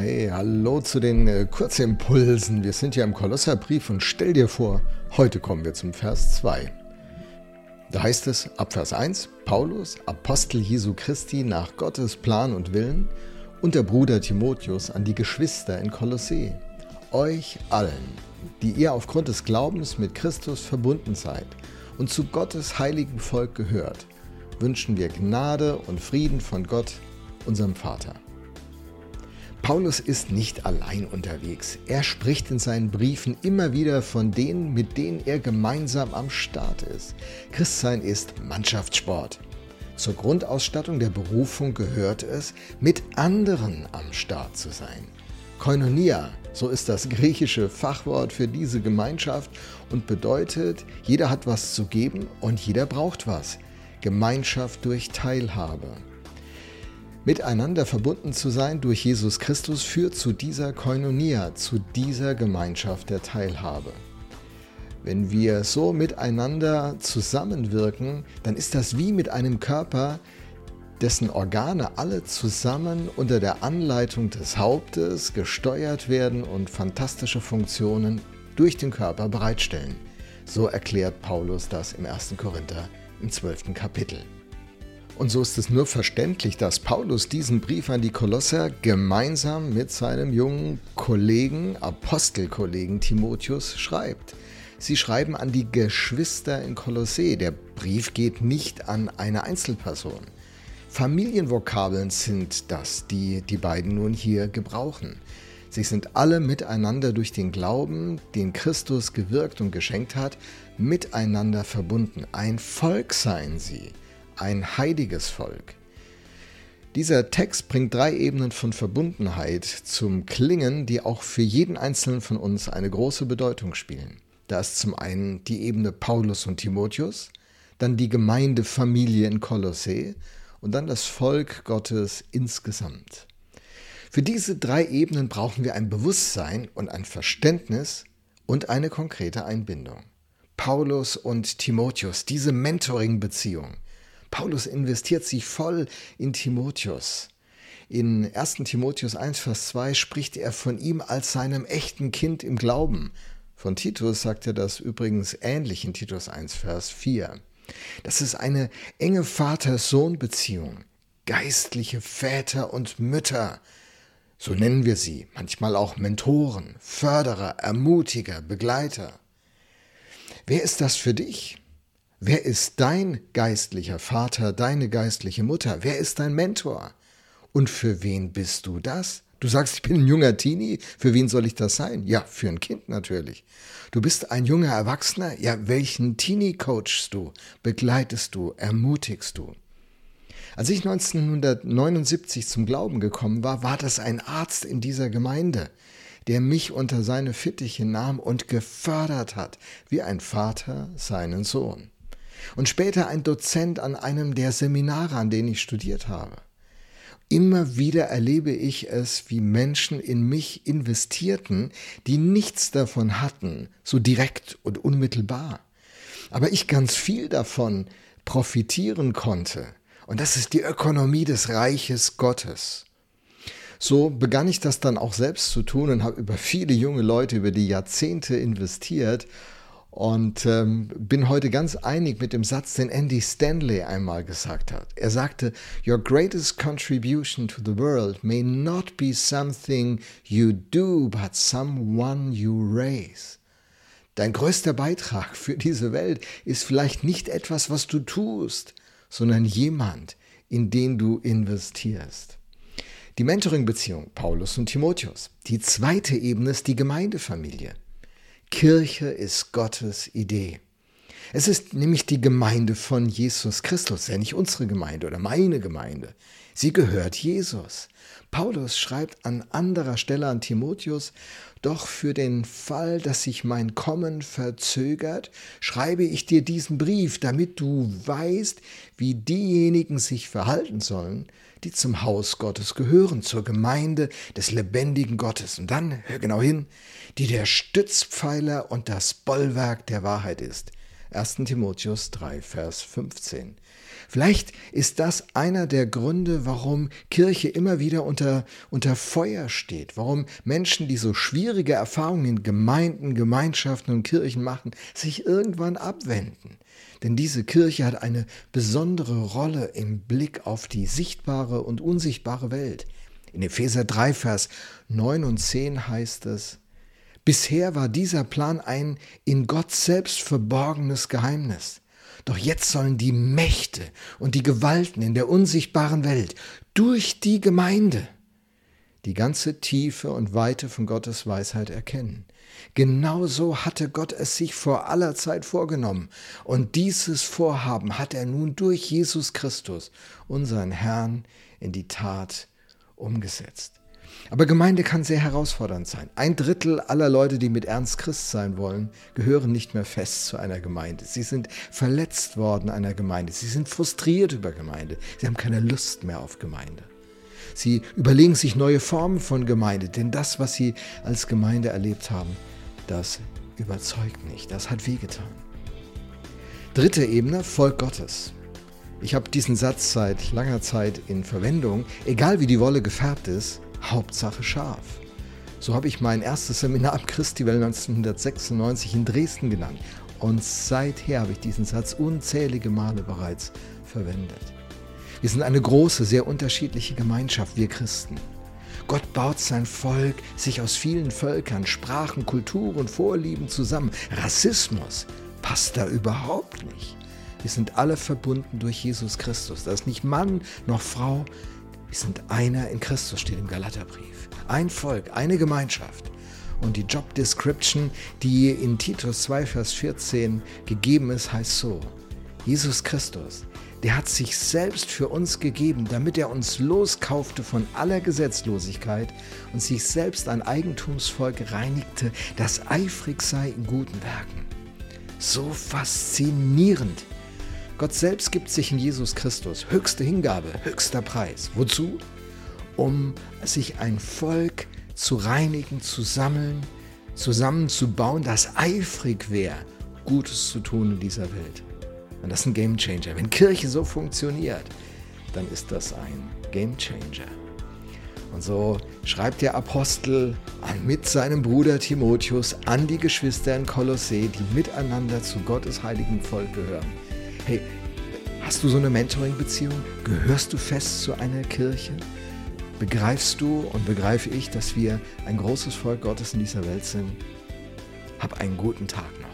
Hey, hallo zu den äh, Kurzimpulsen. Wir sind ja im Kolosserbrief und stell dir vor, heute kommen wir zum Vers 2. Da heißt es ab Vers 1, Paulus, Apostel Jesu Christi nach Gottes Plan und Willen und der Bruder Timotheus an die Geschwister in Kolossee. Euch allen, die ihr aufgrund des Glaubens mit Christus verbunden seid und zu Gottes heiligen Volk gehört, wünschen wir Gnade und Frieden von Gott, unserem Vater. Paulus ist nicht allein unterwegs. Er spricht in seinen Briefen immer wieder von denen, mit denen er gemeinsam am Start ist. Christsein ist Mannschaftssport. Zur Grundausstattung der Berufung gehört es, mit anderen am Start zu sein. Koinonia, so ist das griechische Fachwort für diese Gemeinschaft und bedeutet, jeder hat was zu geben und jeder braucht was. Gemeinschaft durch Teilhabe. Miteinander verbunden zu sein durch Jesus Christus führt zu dieser Koinonia, zu dieser Gemeinschaft der Teilhabe. Wenn wir so miteinander zusammenwirken, dann ist das wie mit einem Körper, dessen Organe alle zusammen unter der Anleitung des Hauptes gesteuert werden und fantastische Funktionen durch den Körper bereitstellen. So erklärt Paulus das im 1. Korinther im 12. Kapitel. Und so ist es nur verständlich, dass Paulus diesen Brief an die Kolosser gemeinsam mit seinem jungen Kollegen, Apostelkollegen Timotheus schreibt. Sie schreiben an die Geschwister in Kolossee. Der Brief geht nicht an eine Einzelperson. Familienvokabeln sind das, die die beiden nun hier gebrauchen. Sie sind alle miteinander durch den Glauben, den Christus gewirkt und geschenkt hat, miteinander verbunden. Ein Volk seien sie ein heiliges Volk. Dieser Text bringt drei Ebenen von Verbundenheit zum Klingen, die auch für jeden einzelnen von uns eine große Bedeutung spielen. Da ist zum einen die Ebene Paulus und Timotheus, dann die Gemeindefamilie in Kolossee und dann das Volk Gottes insgesamt. Für diese drei Ebenen brauchen wir ein Bewusstsein und ein Verständnis und eine konkrete Einbindung. Paulus und Timotheus, diese Mentoring-Beziehung, Paulus investiert sich voll in Timotheus. In 1 Timotheus 1, Vers 2 spricht er von ihm als seinem echten Kind im Glauben. Von Titus sagt er das übrigens ähnlich in Titus 1, Vers 4. Das ist eine enge Vater-Sohn-Beziehung. Geistliche Väter und Mütter, so nennen wir sie, manchmal auch Mentoren, Förderer, Ermutiger, Begleiter. Wer ist das für dich? Wer ist dein geistlicher Vater, deine geistliche Mutter? Wer ist dein Mentor? Und für wen bist du das? Du sagst, ich bin ein junger Teenie. Für wen soll ich das sein? Ja, für ein Kind natürlich. Du bist ein junger Erwachsener. Ja, welchen Teenie coachst du? Begleitest du? Ermutigst du? Als ich 1979 zum Glauben gekommen war, war das ein Arzt in dieser Gemeinde, der mich unter seine Fittiche nahm und gefördert hat, wie ein Vater seinen Sohn und später ein Dozent an einem der Seminare, an denen ich studiert habe. Immer wieder erlebe ich es, wie Menschen in mich investierten, die nichts davon hatten, so direkt und unmittelbar. Aber ich ganz viel davon profitieren konnte. Und das ist die Ökonomie des Reiches Gottes. So begann ich das dann auch selbst zu tun und habe über viele junge Leute über die Jahrzehnte investiert und ähm, bin heute ganz einig mit dem Satz, den Andy Stanley einmal gesagt hat. Er sagte, Your greatest contribution to the world may not be something you do, but someone you raise. Dein größter Beitrag für diese Welt ist vielleicht nicht etwas, was du tust, sondern jemand, in den du investierst. Die Mentoring-Beziehung Paulus und Timotheus. Die zweite Ebene ist die Gemeindefamilie. Kirche ist Gottes Idee. Es ist nämlich die Gemeinde von Jesus Christus, ja nicht unsere Gemeinde oder meine Gemeinde. Sie gehört Jesus. Paulus schreibt an anderer Stelle an Timotheus, doch für den Fall, dass sich mein Kommen verzögert, schreibe ich dir diesen Brief, damit du weißt, wie diejenigen sich verhalten sollen, die zum Haus Gottes gehören, zur Gemeinde des lebendigen Gottes. Und dann, hör genau hin, die der Stützpfeiler und das Bollwerk der Wahrheit ist. 1. Timotheus 3, Vers 15. Vielleicht ist das einer der Gründe, warum Kirche immer wieder unter, unter Feuer steht, warum Menschen, die so schwierige Erfahrungen in Gemeinden, Gemeinschaften und Kirchen machen, sich irgendwann abwenden. Denn diese Kirche hat eine besondere Rolle im Blick auf die sichtbare und unsichtbare Welt. In Epheser 3, Vers 9 und 10 heißt es, Bisher war dieser Plan ein in Gott selbst verborgenes Geheimnis. Doch jetzt sollen die Mächte und die Gewalten in der unsichtbaren Welt durch die Gemeinde die ganze Tiefe und Weite von Gottes Weisheit erkennen. Genauso hatte Gott es sich vor aller Zeit vorgenommen. Und dieses Vorhaben hat er nun durch Jesus Christus, unseren Herrn, in die Tat umgesetzt. Aber Gemeinde kann sehr herausfordernd sein. Ein Drittel aller Leute, die mit Ernst Christ sein wollen, gehören nicht mehr fest zu einer Gemeinde. Sie sind verletzt worden einer Gemeinde. Sie sind frustriert über Gemeinde. Sie haben keine Lust mehr auf Gemeinde. Sie überlegen sich neue Formen von Gemeinde, denn das, was sie als Gemeinde erlebt haben, das überzeugt nicht. Das hat wehgetan. Dritte Ebene, Volk Gottes. Ich habe diesen Satz seit langer Zeit in Verwendung. Egal wie die Wolle gefärbt ist, Hauptsache scharf. So habe ich mein erstes Seminar am Christiwell 1996 in Dresden genannt. Und seither habe ich diesen Satz unzählige Male bereits verwendet. Wir sind eine große, sehr unterschiedliche Gemeinschaft, wir Christen. Gott baut sein Volk sich aus vielen Völkern, Sprachen, Kulturen, Vorlieben zusammen. Rassismus passt da überhaupt nicht. Wir sind alle verbunden durch Jesus Christus. Da ist nicht Mann noch Frau, wir sind einer in Christus, steht im Galaterbrief. Ein Volk, eine Gemeinschaft. Und die Job Description, die in Titus 2, Vers 14 gegeben ist, heißt so. Jesus Christus, der hat sich selbst für uns gegeben, damit er uns loskaufte von aller Gesetzlosigkeit und sich selbst ein Eigentumsvolk reinigte, das eifrig sei in guten Werken. So faszinierend Gott selbst gibt sich in Jesus Christus. Höchste Hingabe, höchster Preis. Wozu? Um sich ein Volk zu reinigen, zu sammeln, zusammenzubauen, das eifrig wäre, Gutes zu tun in dieser Welt. Und das ist ein Game Changer. Wenn Kirche so funktioniert, dann ist das ein Game Changer. Und so schreibt der Apostel mit seinem Bruder Timotheus an die Geschwister in Kolossee, die miteinander zu Gottes heiligen Volk gehören. Hey, hast du so eine Mentoring-Beziehung? Gehörst du fest zu einer Kirche? Begreifst du und begreife ich, dass wir ein großes Volk Gottes in dieser Welt sind? Hab einen guten Tag noch.